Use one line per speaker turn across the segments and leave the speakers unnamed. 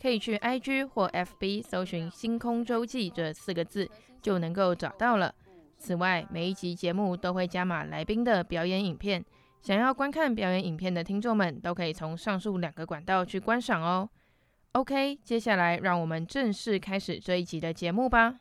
可以去 IG 或 FB 搜寻“星空周记”这四个字，就能够找到了。此外，每一集节目都会加码来宾的表演影片，想要观看表演影片的听众们，都可以从上述两个管道去观赏哦。OK，接下来让我们正式开始这一集的节目吧。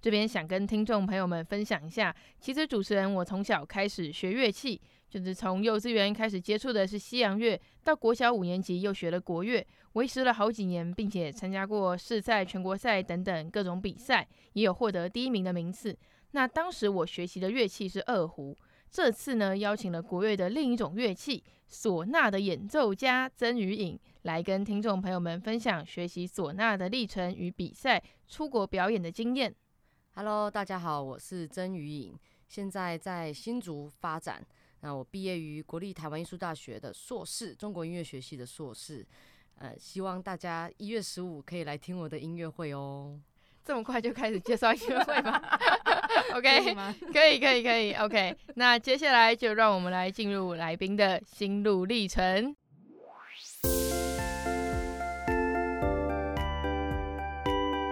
这边想跟听众朋友们分享一下，其实主持人我从小开始学乐器。就是从幼稚园开始接触的是西洋乐，到国小五年级又学了国乐，维持了好几年，并且参加过市赛、全国赛等等各种比赛，也有获得第一名的名次。那当时我学习的乐器是二胡，这次呢邀请了国乐的另一种乐器唢呐的演奏家曾于颖来跟听众朋友们分享学习唢呐的历程与比赛、出国表演的经验。
Hello，大家好，我是曾于颖，现在在新竹发展。那我毕业于国立台湾艺术大学的硕士，中国音乐学系的硕士。呃，希望大家一月十五可以来听我的音乐会哦。
这么快就开始介绍音乐会吗？OK，可以，可以，可以。OK，那接下来就让我们来进入来宾的心路历程。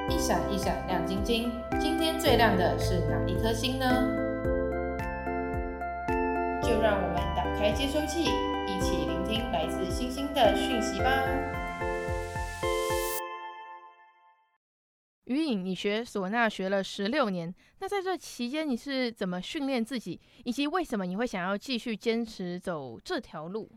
一闪一闪亮晶晶，今天最亮的是哪一颗星呢？就让我们打开接收器，一起聆听来自星星的讯息吧。于颖，你学唢呐学了十六年，那在这期间你是怎么训练自己，以及为什么你会想要继续坚持走这条路？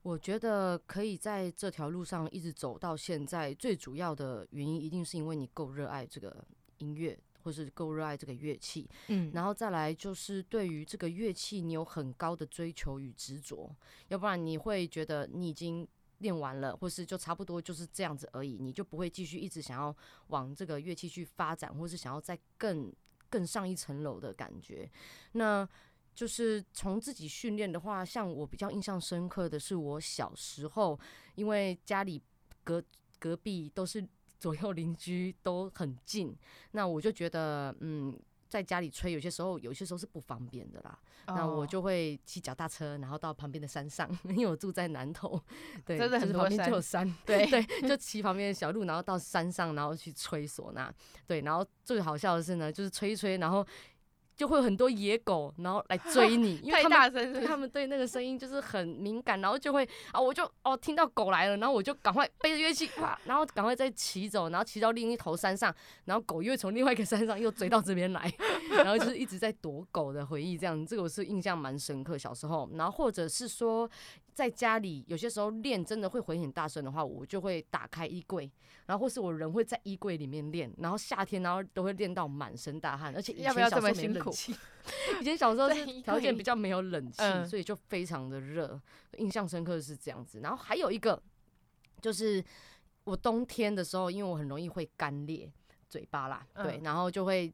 我觉得可以在这条路上一直走到现在，最主要的原因一定是因为你够热爱这个音乐。或是够热爱这个乐器，嗯，然后再来就是对于这个乐器，你有很高的追求与执着，要不然你会觉得你已经练完了，或是就差不多就是这样子而已，你就不会继续一直想要往这个乐器去发展，或是想要再更更上一层楼的感觉。那就是从自己训练的话，像我比较印象深刻的是，我小时候因为家里隔隔壁都是。左右邻居都很近，那我就觉得，嗯，在家里吹，有些时候有些时候是不方便的啦。Oh. 那我就会骑脚踏车，然后到旁边的山上，因为我住在南头，对，真的很多山，就有山，对对，就骑旁边的小路，然后到山上，然后去吹唢呐，对，然后最好笑的是呢，就是吹一吹，然后。就会有很多野狗，然后来追你，因为他们太大声，他们对那个声音就是很敏感，然后就会啊，我就哦听到狗来了，然后我就赶快背着乐器哇，然后赶快再骑走，然后骑到另一头山上，然后狗又从另外一个山上又追到这边来，然后就是一直在躲狗的回忆，这样这个我是印象蛮深刻小时候，然后或者是说。在家里有些时候练真的会回很大声的话，我就会打开衣柜，然后或是我人会在衣柜里面练，然后夏天然后都会练到满身大汗，而且以前小时候没冷气，以前小时候是条件比较没有冷气，所以就非常的热，印象深刻的是这样子。然后还有一个就是我冬天的时候，因为我很容易会干裂嘴巴啦，对，然后就会。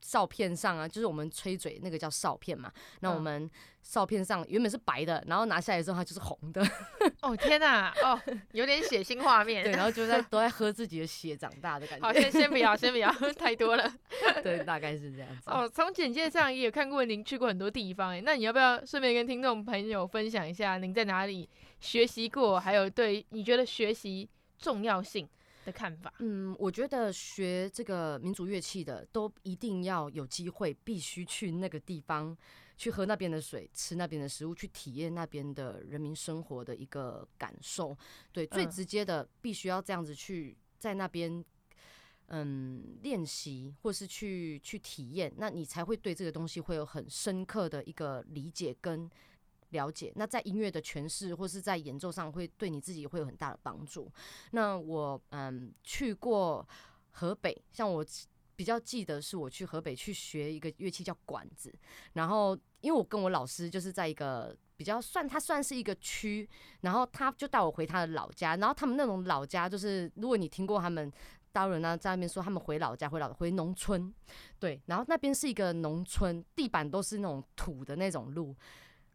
哨片上啊，就是我们吹嘴那个叫哨片嘛。那我们哨片上原本是白的，然后拿下来之后它就是红的。
哦天哪，哦有点血腥画面。
对，然后就在都在喝自己的血长大的感觉。
好，先先不要，先不要，太多了。
对，大概是这样子。
哦，从简介上也有看过您去过很多地方诶，那你要不要顺便跟听众朋友分享一下您在哪里学习过，还有对你觉得学习重要性的看法，
嗯，我觉得学这个民族乐器的都一定要有机会，必须去那个地方，去喝那边的水，吃那边的食物，去体验那边的人民生活的一个感受。对，最直接的，必须要这样子去在那边嗯练习，或是去去体验，那你才会对这个东西会有很深刻的一个理解跟了解。那在音乐的诠释或是在演奏上，会对你自己会有很大的帮助。那我嗯去过河北，像我。比较记得是我去河北去学一个乐器叫管子，然后因为我跟我老师就是在一个比较算他算是一个区，然后他就带我回他的老家，然后他们那种老家就是如果你听过他们大陆人呢在那边说他们回老家回老回农村，对，然后那边是一个农村，地板都是那种土的那种路，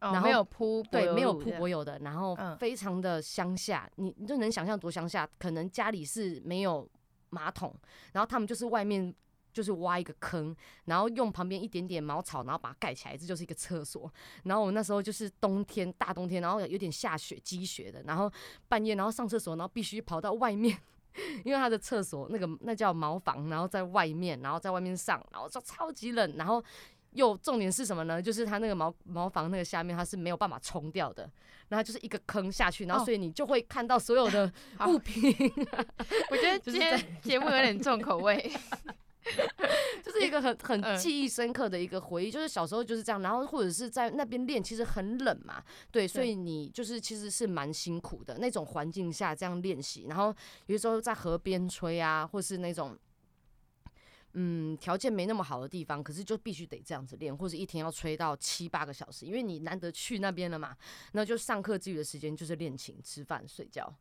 然后没有铺
对没有铺柏油的，然后非常的乡下，你你就能想象多乡下，可能家里是没有马桶，然后他们就是外面。就是挖一个坑，然后用旁边一点点茅草，然后把它盖起来，这就是一个厕所。然后我那时候就是冬天，大冬天，然后有点下雪积雪的，然后半夜然后上厕所，然后必须跑到外面，因为他的厕所那个那叫茅房，然后在外面，然后在外面上，然后就超级冷，然后又重点是什么呢？就是它那个茅茅房那个下面它是没有办法冲掉的，然后就是一个坑下去，然后所以你就会看到所有的 物品。
我觉得今天节目有点重口味。
就是一个很很记忆深刻的一个回忆，就是小时候就是这样，然后或者是在那边练，其实很冷嘛，对，所以你就是其实是蛮辛苦的那种环境下这样练习，然后有时候在河边吹啊，或是那种嗯条件没那么好的地方，可是就必须得这样子练，或者一天要吹到七八个小时，因为你难得去那边了嘛，那就上课之余的时间就是练琴、吃饭、睡觉，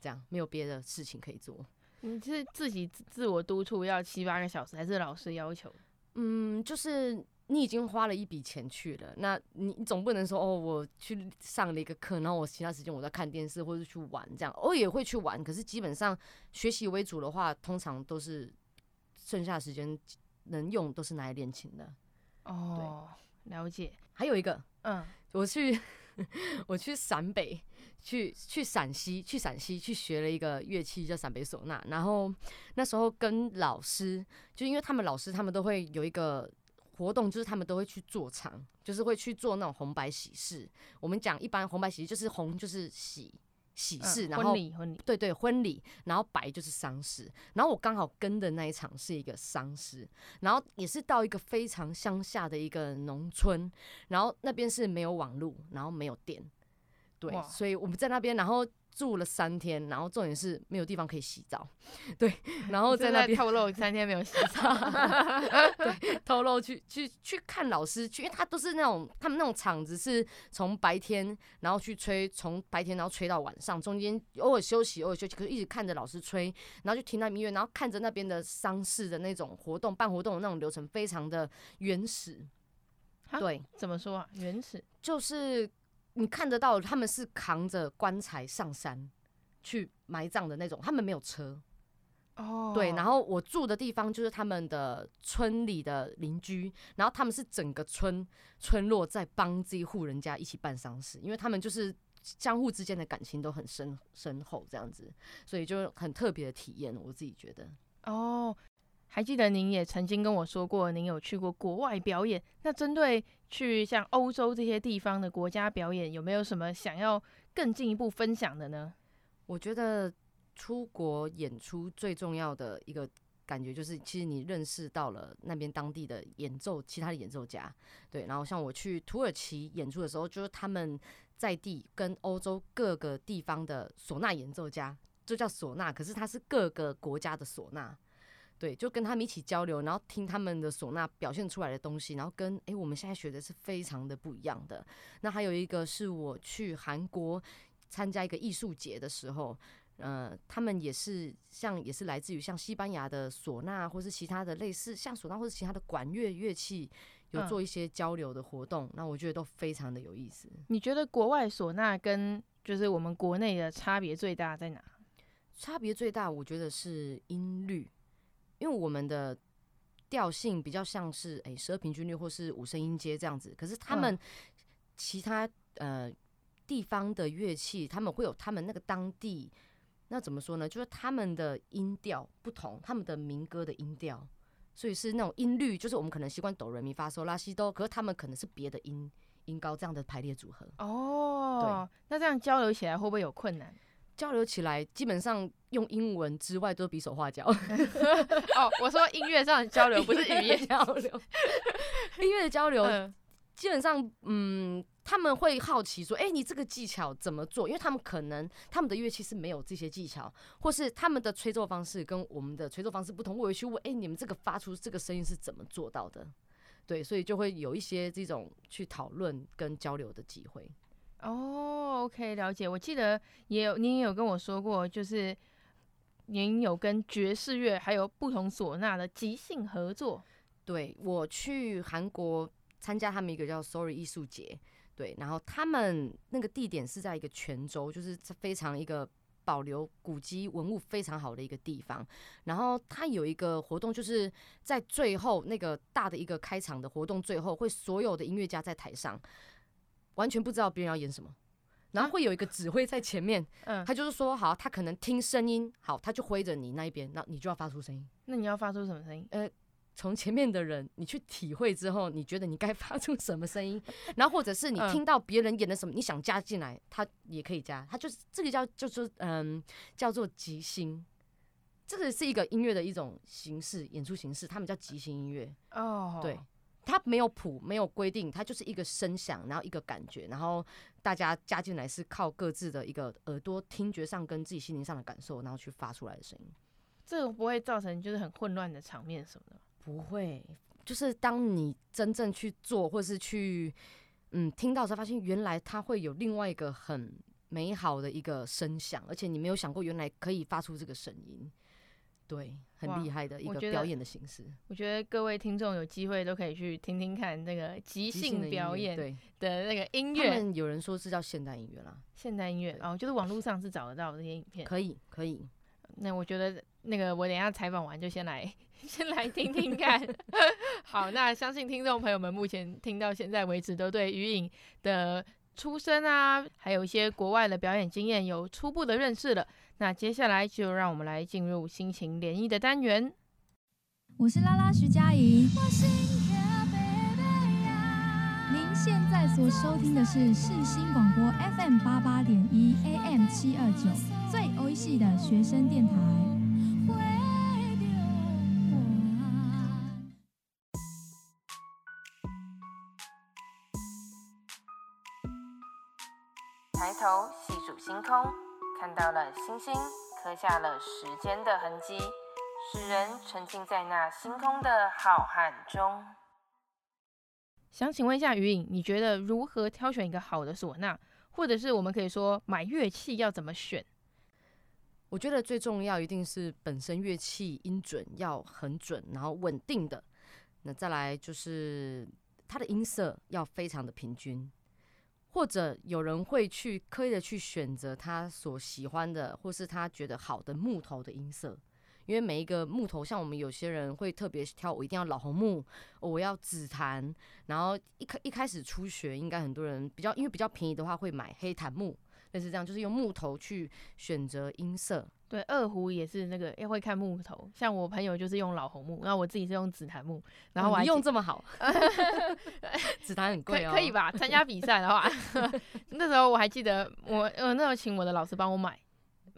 这样没有别的事情可以做。
你是自己自我督促要七八个小时，还是老师要求？
嗯，就是你已经花了一笔钱去了，那你总不能说哦，我去上了一个课，然后我其他时间我在看电视或者去玩这样。偶尔也会去玩，可是基本上学习为主的话，通常都是剩下的时间能用都是拿来练琴的。
哦，对，了解。
还有一个，嗯，我去 我去陕北。去去陕西，去陕西去学了一个乐器叫陕北唢呐，然后那时候跟老师，就因为他们老师他们都会有一个活动，就是他们都会去做场，就是会去做那种红白喜事。我们讲一般红白喜事就是红就是喜喜事，然后
婚礼婚礼
对对婚礼，然后白就是丧事。然后我刚好跟的那一场是一个丧事，然后也是到一个非常乡下的一个农村，然后那边是没有网络，然后没有电。对，所以我们在那边，然后住了三天，然后重点是没有地方可以洗澡，对，然后在那边
透露三天没有洗澡，
对，透露去去去看老师去，因为他都是那种他们那种场子是从白天然后去吹，从白天然后吹到晚上，中间偶尔休息偶尔休息，可是一直看着老师吹，然后就听他音乐，然后看着那边的丧事的那种活动办活动的那种流程非常的原始，对，
怎么说啊？原始
就是。你看得到，他们是扛着棺材上山去埋葬的那种，他们没有车。哦，对，然后我住的地方就是他们的村里的邻居，然后他们是整个村村落在帮这一户人家一起办丧事，因为他们就是相互之间的感情都很深深厚这样子，所以就很特别的体验，我自己觉得。
哦。还记得您也曾经跟我说过，您有去过国外表演。那针对去像欧洲这些地方的国家表演，有没有什么想要更进一步分享的呢？
我觉得出国演出最重要的一个感觉就是，其实你认识到了那边当地的演奏，其他的演奏家。对，然后像我去土耳其演出的时候，就是他们在地跟欧洲各个地方的唢呐演奏家，就叫唢呐，可是它是各个国家的唢呐。对，就跟他们一起交流，然后听他们的唢呐表现出来的东西，然后跟诶我们现在学的是非常的不一样的。那还有一个是我去韩国参加一个艺术节的时候，呃，他们也是像也是来自于像西班牙的唢呐，或是其他的类似像唢呐或是其他的管乐乐器，有做一些交流的活动，那我觉得都非常的有意思。
你觉得国外唢呐跟就是我们国内的差别最大在哪？
差别最大，我觉得是音律。因为我们的调性比较像是诶十二平均律或是五声音阶这样子，可是他们其他呃地方的乐器，他们会有他们那个当地那怎么说呢？就是他们的音调不同，他们的民歌的音调，所以是那种音律，就是我们可能习惯哆来咪发嗦拉西哆，可是他们可能是别的音音高这样的排列组合。
哦，对，那这样交流起来会不会有困难？
交流起来基本上用英文之外都比手画脚。
哦，我说音乐上的交流不是语言交流，
音乐的交流基本上，嗯，他们会好奇说，哎、欸，你这个技巧怎么做？因为他们可能他们的乐器是没有这些技巧，或是他们的吹奏方式跟我们的吹奏方式不同，我会去问，哎、欸，你们这个发出这个声音是怎么做到的？对，所以就会有一些这种去讨论跟交流的机会。
哦，OK，了解。我记得也有，您也有跟我说过，就是您有跟爵士乐还有不同唢呐的即兴合作。
对，我去韩国参加他们一个叫 Sorry 艺术节，对，然后他们那个地点是在一个泉州，就是非常一个保留古迹文物非常好的一个地方。然后他有一个活动，就是在最后那个大的一个开场的活动，最后会所有的音乐家在台上。完全不知道别人要演什么，然后会有一个指挥在前面，嗯，他就是说，好，他可能听声音，好，他就挥着你那一边，那你就要发出声音。
那你要发出什么声音？
呃，从前面的人你去体会之后，你觉得你该发出什么声音，然后或者是你听到别人演的什么，你想加进来，他也可以加，他就是这个叫就是嗯叫做即兴，这个是一个音乐的一种形式，演出形式，他们叫即兴音乐。哦，对。它没有谱，没有规定，它就是一个声响，然后一个感觉，然后大家加进来是靠各自的一个耳朵听觉上跟自己心灵上的感受，然后去发出来的声音。
这个不会造成就是很混乱的场面什么的？
不会，就是当你真正去做，或是去嗯听到时候发现，原来它会有另外一个很美好的一个声响，而且你没有想过原来可以发出这个声音。对，很厉害的一个表演的形式。
我觉得各位听众有机会都可以去听听看那个即兴表演的那个音乐。
有人说是叫现代音乐啦，
现代音乐哦，就是网络上是找得到这些影片。
可以，可以。
那我觉得那个我等一下采访完就先来 先来听听看。好，那相信听众朋友们目前听到现在为止都对于影的出身啊，还有一些国外的表演经验有初步的认识了。那接下来就让我们来进入心情联谊的单元。
我是拉拉徐佳莹。您现在所收听的是世新广播 FM 八八点一 AM 七二九，最欧系的学生电台。
抬头细数星空。看到了星星，刻下了时间的痕迹，使人沉浸在那星空的浩瀚中。想请问一下于颖，你觉得如何挑选一个好的唢呐？或者是我们可以说买乐器要怎么选？
我觉得最重要一定是本身乐器音准要很准，然后稳定的。那再来就是它的音色要非常的平均。或者有人会去刻意的去选择他所喜欢的，或是他觉得好的木头的音色，因为每一个木头，像我们有些人会特别挑，我一定要老红木，我要紫檀，然后一开一开始初学，应该很多人比较，因为比较便宜的话会买黑檀木。类似这样，就是用木头去选择音色。
对，二胡也是那个也会看木头。像我朋友就是用老红木，然后我自己是用紫檀木。然后我还、
嗯、用这么好 紫檀很贵哦。
可以吧？参加比赛的话，那时候我还记得我，呃，那时候请我的老师帮我买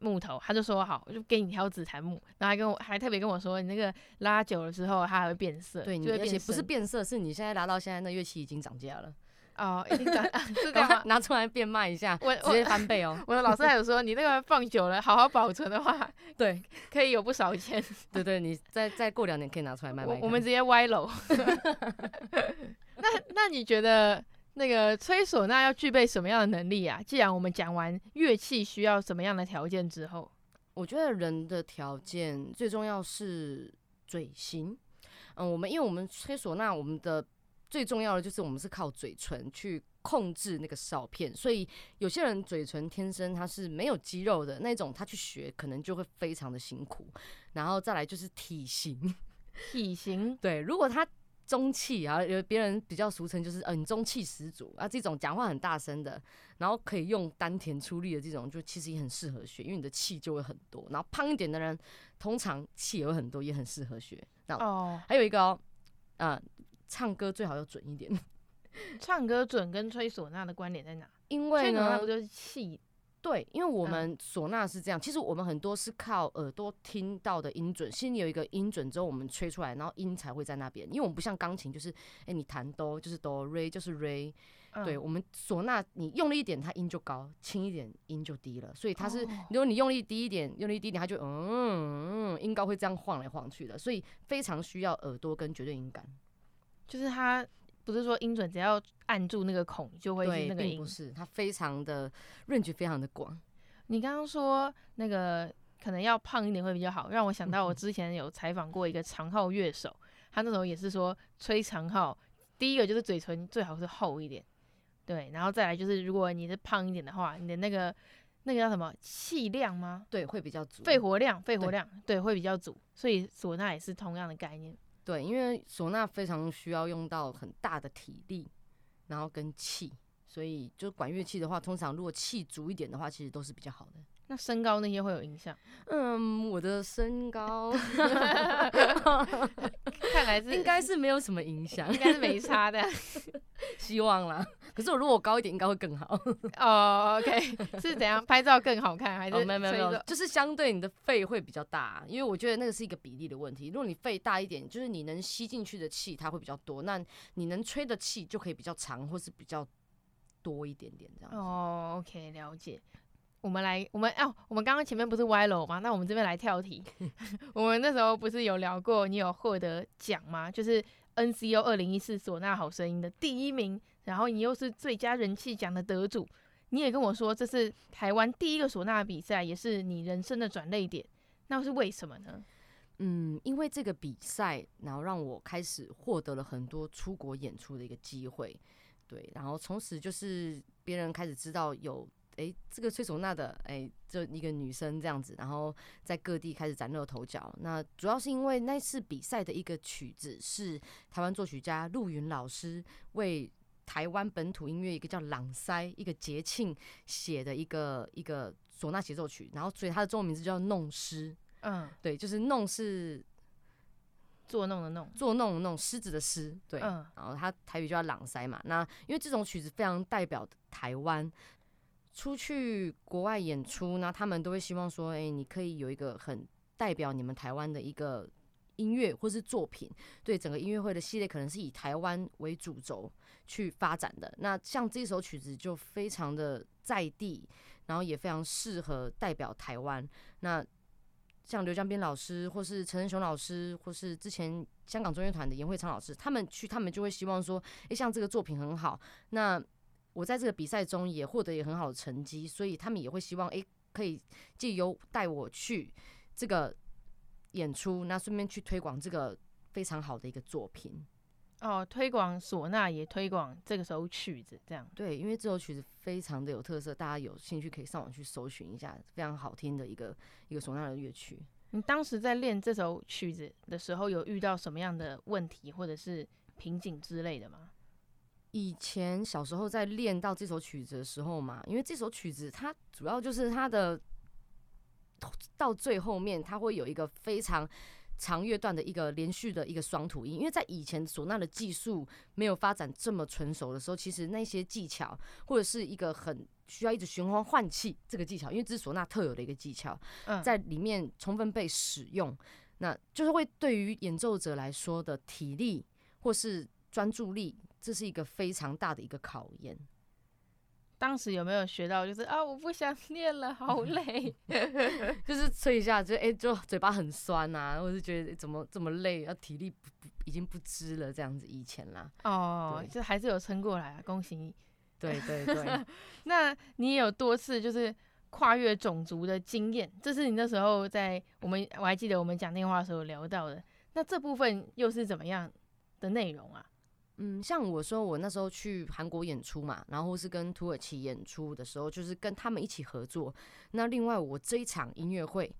木头，他就说好，我就给你挑紫檀木。然后还跟我还特别跟我说，你那个拉久了之后它还会变色。
对，
你而
且不是变色，是你现在拉到现在那乐器已经涨价了。
哦，一定的，是这样，
拿出来变卖一下，我直接翻倍哦。
我的老师还有说，你那个放久了，好好保存的话，对，可以有不少钱。
对对，你再再过两年可以拿出来卖卖。
我，我们直接歪楼。那那你觉得那个吹唢呐要具备什么样的能力啊？既然我们讲完乐器需要什么样的条件之后，
我觉得人的条件最重要是嘴型。嗯，我们因为我们吹唢呐，我们的最重要的就是我们是靠嘴唇去控制那个哨片，所以有些人嘴唇天生他是没有肌肉的那种，他去学可能就会非常的辛苦。然后再来就是体型，
体型
对，如果他中气啊，有别人比较俗称就是嗯、呃、中气十足啊，这种讲话很大声的，然后可以用丹田出力的这种，就其实也很适合学，因为你的气就会很多。然后胖一点的人，通常气也会很多，也很适合学。那哦，还有一个哦，啊、呃。唱歌最好要准一点。
唱歌准跟吹唢呐的关联在哪？
因为呢，
不就是气
对，因为我们唢呐是这样，其实我们很多是靠耳朵听到的音准，心里有一个音准之后，我们吹出来，然后音才会在那边。因为我们不像钢琴，就是哎，你弹哆就是哆，re 就是 re。对，我们唢呐，你用力一点，它音就高；轻一点，音就低了。所以它是，如果你用力低一点，用力低一点，它就嗯嗯，音高会这样晃来晃去的。所以非常需要耳朵跟绝对音感。
就是它不是说音准，只要按住那个孔就会是那个音，
不是，它非常的 range 非常的广。
你刚刚说那个可能要胖一点会比较好，让我想到我之前有采访过一个长号乐手，他那时候也是说吹长号，第一个就是嘴唇最好是厚一点。对，然后再来就是，如果你是胖一点的话，你的那个那个叫什么气量吗？
对，会比较足。
肺活量，肺活量，对，对，会比较足。所以唢呐也是同样的概念。
对，因为唢呐非常需要用到很大的体力，然后跟气，所以就管乐器的话，通常如果气足一点的话，其实都是比较好的。
那身高那些会有影响？
嗯，我的身高，
看来是
应该是没有什么影响，
应该是没差的，
希望啦。可是我如果高一点，应该会更好。
哦、oh,，OK，是怎样拍照更好看，还是、
oh, 没有没有没有，就是相对你的肺会比较大，因为我觉得那个是一个比例的问题。如果你肺大一点，就是你能吸进去的气它会比较多，那你能吹的气就可以比较长，或是比较多一点点这样。
哦、oh,，OK，了解。我们来，我们哦，我们刚刚前面不是歪楼吗？那我们这边来跳题。我们那时候不是有聊过，你有获得奖吗？就是 NCO 二零一四唢呐好声音的第一名，然后你又是最佳人气奖的得主。你也跟我说，这是台湾第一个唢呐比赛，也是你人生的转捩点。那是为什么呢？
嗯，因为这个比赛，然后让我开始获得了很多出国演出的一个机会。对，然后从此就是别人开始知道有。哎，这个吹唢呐的，哎，就一个女生这样子，然后在各地开始崭露头角。那主要是因为那次比赛的一个曲子是台湾作曲家陆云老师为台湾本土音乐一个叫朗塞一个节庆写的一个一个唢呐协奏曲，然后所以它的中文名字叫弄狮。嗯，对，就是弄是
作弄的弄，
作弄的弄狮子的狮。对，嗯，然后它台语就叫朗塞嘛。那因为这种曲子非常代表台湾。出去国外演出，那他们都会希望说，哎、你可以有一个很代表你们台湾的一个音乐或是作品，对整个音乐会的系列可能是以台湾为主轴去发展的。那像这首曲子就非常的在地，然后也非常适合代表台湾。那像刘江斌老师，或是陈仁雄老师，或是之前香港中乐团的严惠昌老师，他们去，他们就会希望说，哎、欸，像这个作品很好，那。我在这个比赛中也获得也很好的成绩，所以他们也会希望，哎，可以借由带我去这个演出，那顺便去推广这个非常好的一个作品。
哦，推广唢呐，也推广这个首曲子，这样。
对，因为这首曲子非常的有特色，大家有兴趣可以上网去搜寻一下，非常好听的一个一个唢呐的乐曲。
你当时在练这首曲子的时候，有遇到什么样的问题或者是瓶颈之类的吗？
以前小时候在练到这首曲子的时候嘛，因为这首曲子它主要就是它的到最后面，它会有一个非常长乐段的一个连续的一个双吐音。因为在以前唢呐的技术没有发展这么纯熟的时候，其实那些技巧或者是一个很需要一直循环换气这个技巧，因为这是唢呐特有的一个技巧，在里面充分被使用，那就是会对于演奏者来说的体力或是专注力。这是一个非常大的一个考验。
当时有没有学到？就是啊，我不想练了，好累。
就是吹一下，就哎、欸，就嘴巴很酸呐、啊，或是觉得怎么这么累，要体力不不已经不支了这样子。以前啦，
哦，就还是有撑过来啊，恭喜你。
对对对。
那你也有多次就是跨越种族的经验，这是你那时候在我们我还记得我们讲电话的时候聊到的。那这部分又是怎么样的内容啊？
嗯，像我说，我那时候去韩国演出嘛，然后是跟土耳其演出的时候，就是跟他们一起合作。那另外，我这一场音乐会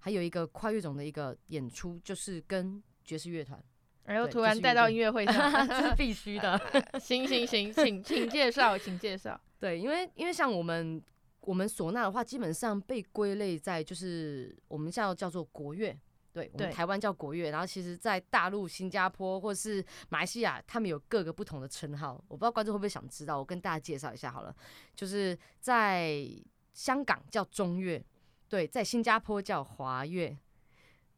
还有一个跨越种的一个演出，就是跟爵士乐团。
然后突然带到音乐会上，
这是必须的。
行行行，请请介绍，请介绍。
对，因为因为像我们我们唢呐的话，基本上被归类在就是我们叫叫做国乐。对，我们台湾叫国乐，然后其实，在大陆、新加坡或是马来西亚，他们有各个不同的称号。我不知道观众会不会想知道，我跟大家介绍一下好了。就是在香港叫中乐，对，在新加坡叫华乐，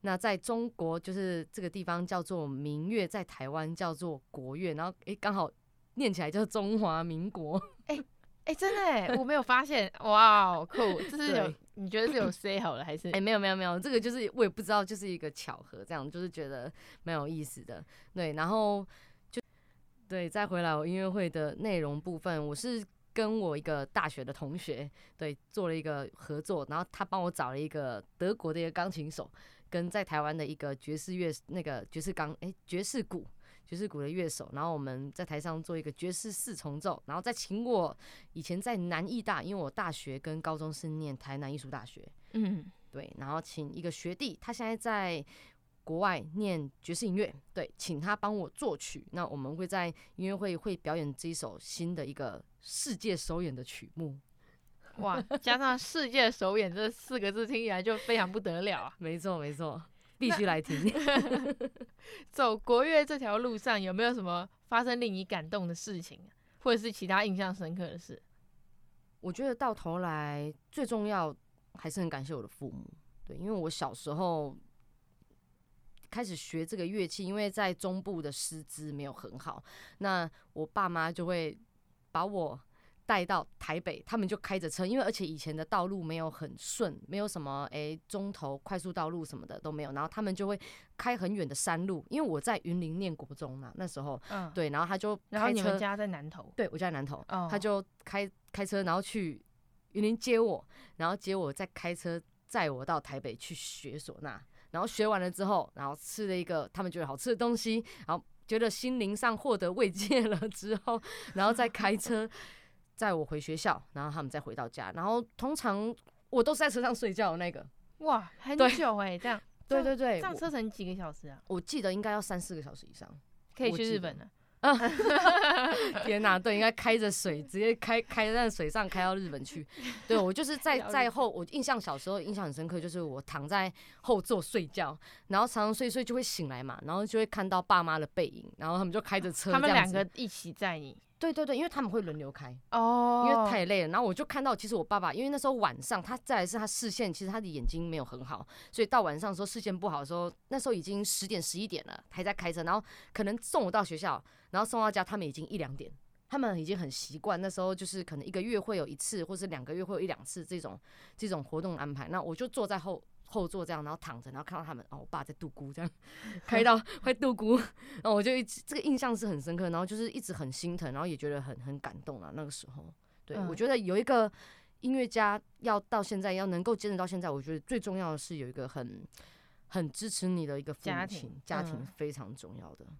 那在中国就是这个地方叫做民乐，在台湾叫做国乐，然后诶，刚好念起来叫中华民国。
哎哎，真的哎，我没有发现，哇，好酷！这是有你觉得是有 say 好了还是？
哎，没有没有没有，这个就是我也不知道，就是一个巧合，这样就是觉得蛮有意思的。对，然后就对，再回来我音乐会的内容部分，我是。跟我一个大学的同学，对，做了一个合作，然后他帮我找了一个德国的一个钢琴手，跟在台湾的一个爵士乐那个爵士钢哎爵士鼓爵士鼓的乐手，然后我们在台上做一个爵士四重奏，然后再请我以前在南艺大，因为我大学跟高中是念台南艺术大学，嗯，对，然后请一个学弟，他现在在。国外念爵士音乐，对，请他帮我作曲。那我们会在音乐会会表演这一首新的一个世界首演的曲目。
哇，加上世界首演这四个字，听起来就非常不得了啊！
没错，没错，必须来听。
走国乐这条路上，有没有什么发生令你感动的事情，或者是其他印象深刻的事？
我觉得到头来最重要还是很感谢我的父母，对，因为我小时候。开始学这个乐器，因为在中部的师资没有很好，那我爸妈就会把我带到台北，他们就开着车，因为而且以前的道路没有很顺，没有什么诶中投快速道路什么的都没有，然后他们就会开很远的山路，因为我在云林念国中嘛，那时候，嗯，对，然后他就
然后你们家在南投，
对，我家在南投，哦，他就开开车，然后去云林接我，然后接我再开车载我到台北去学唢呐。然后学完了之后，然后吃了一个他们觉得好吃的东西，然后觉得心灵上获得慰藉了之后，然后再开车载我回学校，然后他们再回到家。然后通常我都是在车上睡觉的那个。
哇，很久哎、欸，这样。
对对对，
这样车程几个小时啊？
我记得应该要三四个小时以上，
可以去日本了。
啊！天哪，对，应该开着水，直接开开在水上开到日本去。对，我就是在在后，我印象小时候印象很深刻，就是我躺在后座睡觉，然后常常睡睡就会醒来嘛，然后就会看到爸妈的背影，然后他们就开着车，
他们两个一起载你。
对对对，因为他们会轮流开
哦，oh.
因为太累了。然后我就看到，其实我爸爸，因为那时候晚上，他再来是他视线，其实他的眼睛没有很好，所以到晚上的时候视线不好的时候，那时候已经十点十一点了，还在开车，然后可能送我到学校，然后送到家，他们已经一两点，他们已经很习惯那时候就是可能一个月会有一次，或是两个月会有一两次这种这种活动安排。那我就坐在后。后座这样，然后躺着，然后看到他们哦，我爸在度孤这样，开到 快度孤，然后我就一直这个印象是很深刻，然后就是一直很心疼，然后也觉得很很感动啊。那个时候，对、嗯、我觉得有一个音乐家要到现在要能够坚持到现在，我觉得最重要的是有一个很很支持你的一个父家庭，家庭非常重要的、嗯。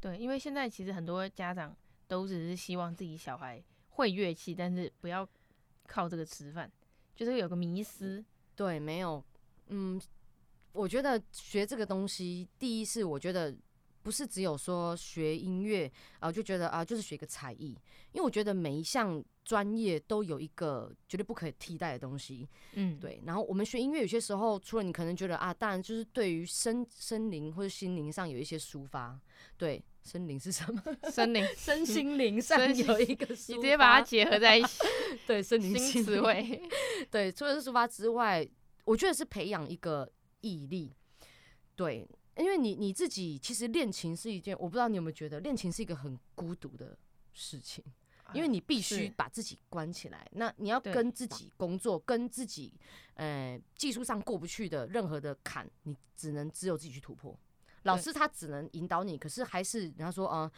对，因为现在其实很多家长都只是希望自己小孩会乐器，但是不要靠这个吃饭，就是有个迷失。
对，没有。嗯，我觉得学这个东西，第一是我觉得不是只有说学音乐啊，就觉得啊，就是学个才艺。因为我觉得每一项专业都有一个绝对不可以替代的东西。嗯，对。然后我们学音乐，有些时候除了你可能觉得啊，当然就是对于身身灵或者心灵上有一些抒发。对，身灵是什么？
身灵、
身心灵上有一个，
你直接把它结合在一起。
对，身灵
新词汇。
对，除了是抒发之外。我觉得是培养一个毅力，对，因为你你自己其实练琴是一件，我不知道你有没有觉得练琴是一个很孤独的事情，因为你必须把自己关起来，那你要跟自己工作，跟自己呃技术上过不去的任何的坎，你只能只有自己去突破。老师他只能引导你，可是还是人家说啊、呃，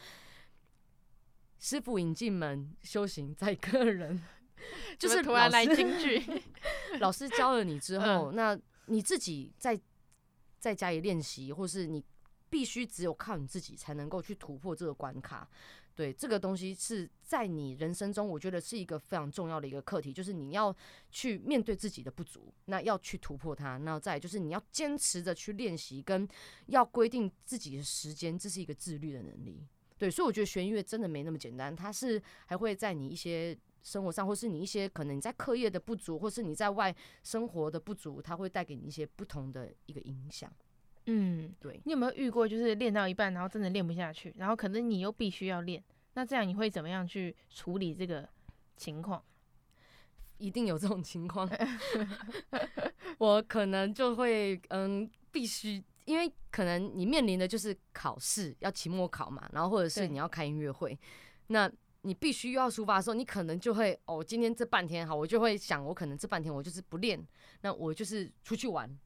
师傅引进门，修行在个人。就是
突然来京剧，
老师教了你之后，那你自己在在家里练习，或是你必须只有靠你自己才能够去突破这个关卡。对，这个东西是在你人生中，我觉得是一个非常重要的一个课题，就是你要去面对自己的不足，那要去突破它。那再就是你要坚持着去练习，跟要规定自己的时间，这是一个自律的能力。对，所以我觉得学音乐真的没那么简单，它是还会在你一些。生活上，或是你一些可能你在课业的不足，或是你在外生活的不足，它会带给你一些不同的一个影响。
嗯，对。你有没有遇过，就是练到一半，然后真的练不下去，然后可能你又必须要练，那这样你会怎么样去处理这个情况？
一定有这种情况，我可能就会嗯，必须，因为可能你面临的就是考试，要期末考嘛，然后或者是你要开音乐会，那你必须要出发的时候，你可能就会哦，今天这半天好，我就会想，我可能这半天我就是不练，那我就是出去玩，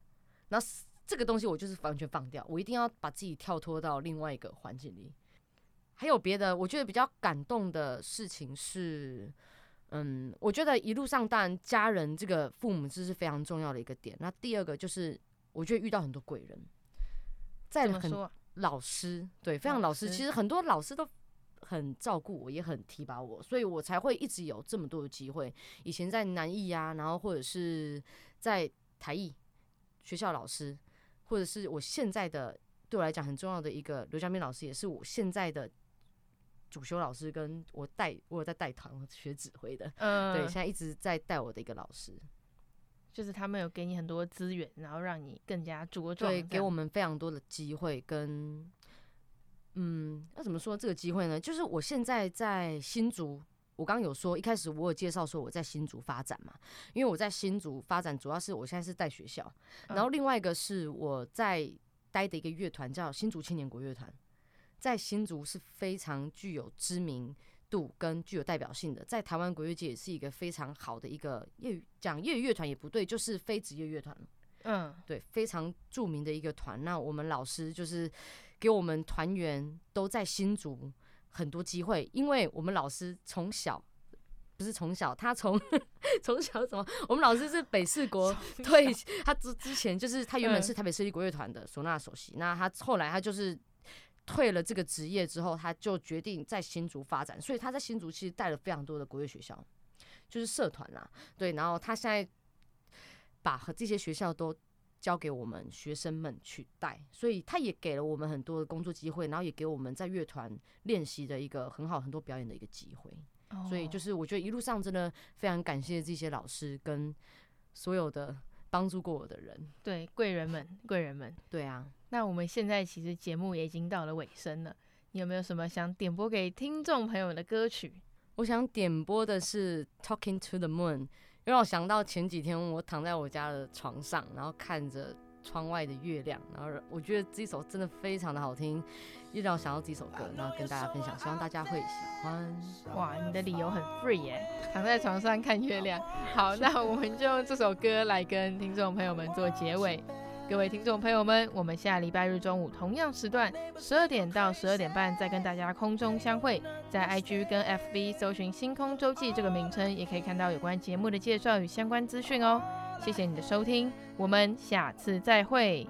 那这个东西我就是完全放掉，我一定要把自己跳脱到另外一个环境里。还有别的，我觉得比较感动的事情是。嗯，我觉得一路上当然家人这个父母这是非常重要的一个点。那第二个就是，我觉得遇到很多贵人，在很老师，对，非常老师。其实很多老师都很照顾我，也很提拔我，所以我才会一直有这么多的机会。以前在南艺啊，然后或者是在台艺学校老师，或者是我现在的对我来讲很重要的一个刘嘉斌老师，也是我现在的。主修老师跟我带，我有在带团学指挥的，嗯，对，现在一直在带我的一个老师，
就是他们有给你很多资源，然后让你更加茁壮，
对，给我们非常多的机会跟，嗯，那怎么说这个机会呢？就是我现在在新竹，我刚刚有说一开始我有介绍说我在新竹发展嘛，因为我在新竹发展主要是我现在是带学校，然后另外一个是我在待的一个乐团叫新竹青年国乐团。在新竹是非常具有知名度跟具有代表性的，在台湾国乐界也是一个非常好的一个业余讲业余乐团也不对，就是非职业乐团，嗯，对，非常著名的一个团。那我们老师就是给我们团员都在新竹很多机会，因为我们老师从小不是从小，他从 从小什么？我们老师是北市国，退，他之之前就是他原本是台北市立国乐团的唢呐首席，那他后来他就是。退了这个职业之后，他就决定在新竹发展，所以他在新竹其实带了非常多的国乐学校，就是社团啦，对。然后他现在把和这些学校都交给我们学生们去带，所以他也给了我们很多的工作机会，然后也给我们在乐团练习的一个很好、很多表演的一个机会。所以就是我觉得一路上真的非常感谢这些老师跟所有的帮助过我的人，
对，贵人们，贵人们，
对啊。
那我们现在其实节目也已经到了尾声了，你有没有什么想点播给听众朋友的歌曲？
我想点播的是《Talking to the Moon》，因为我想到前几天我躺在我家的床上，然后看着窗外的月亮，然后我觉得这首真的非常的好听，又让我想到这首歌，然后跟大家分享，希望大家会喜欢。
哇，你的理由很 free 耶，躺在床上看月亮。好，那我们就用这首歌来跟听众朋友们做结尾。各位听众朋友们，我们下礼拜日中午同样时段，十二点到十二点半再跟大家空中相会。在 IG 跟 FB 搜寻“星空周记”这个名称，也可以看到有关节目的介绍与相关资讯哦。谢谢你的收听，我们下次再会。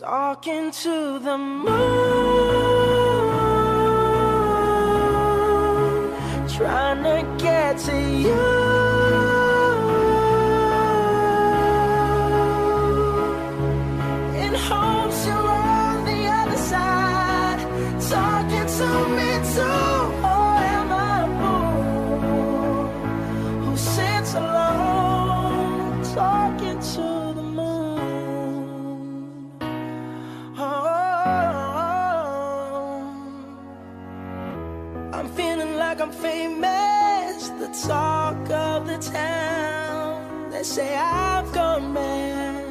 Talking to the moon. Trying to get to you. Say I've gone mad.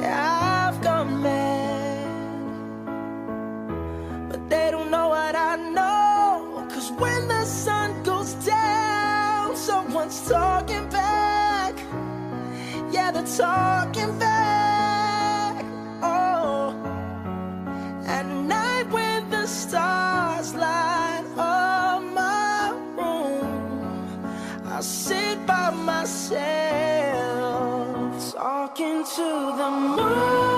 Yeah, I've gone mad. But they don't know what I know. Cause when the sun goes down, someone's talking back. Yeah, they're talking back. To the moon,